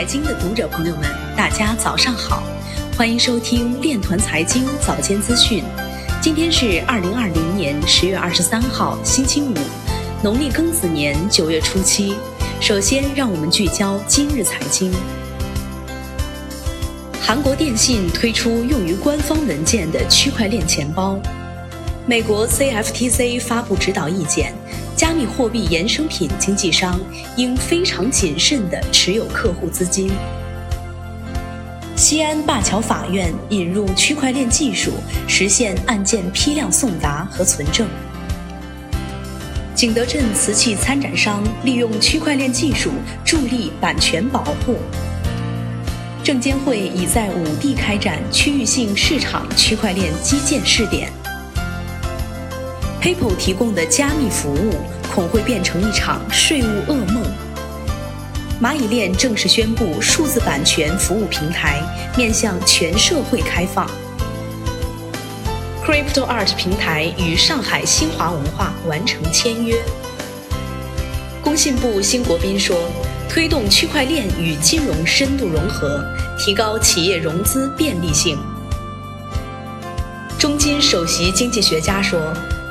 财经的读者朋友们，大家早上好，欢迎收听链团财经早间资讯。今天是二零二零年十月二十三号，星期五，农历庚子年九月初七。首先，让我们聚焦今日财经。韩国电信推出用于官方文件的区块链钱包。美国 CFTC 发布指导意见。加密货币衍生品经纪商应非常谨慎地持有客户资金。西安灞桥法院引入区块链技术，实现案件批量送达和存证。景德镇瓷器参展商利用区块链技术助力版权保护。证监会已在五地开展区域性市场区块链基建试点。PayPal 提供的加密服务恐会变成一场税务噩梦。蚂蚁链正式宣布数字版权服务平台面向全社会开放。Crypto Art 平台与上海新华文化完成签约。工信部辛国斌说，推动区块链与金融深度融合，提高企业融资便利性。中金首席经济学家说。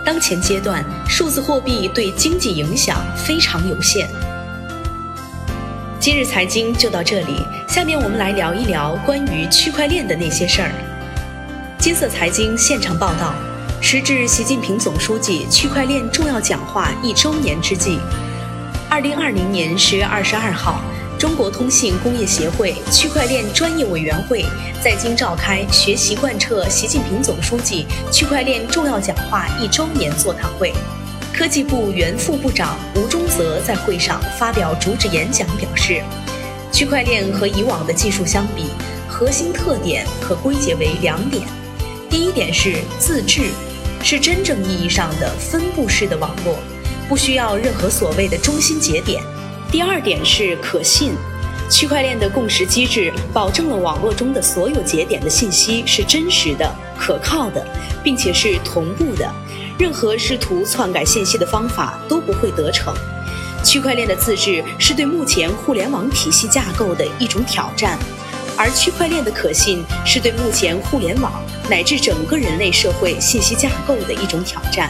当前阶段，数字货币对经济影响非常有限。今日财经就到这里，下面我们来聊一聊关于区块链的那些事儿。金色财经现场报道：时至习近平总书记区块链重要讲话一周年之际，二零二零年十月二十二号。中国通信工业协会区块链专业委员会在京召开学习贯彻习近平总书记区块链重要讲话一周年座谈会。科技部原副部长吴中泽在会上发表主旨演讲，表示，区块链和以往的技术相比，核心特点可归结为两点：第一点是自治，是真正意义上的分布式的网络，不需要任何所谓的中心节点。第二点是可信，区块链的共识机制保证了网络中的所有节点的信息是真实的、可靠的，并且是同步的，任何试图篡改信息的方法都不会得逞。区块链的自治是对目前互联网体系架构的一种挑战，而区块链的可信是对目前互联网乃至整个人类社会信息架构的一种挑战。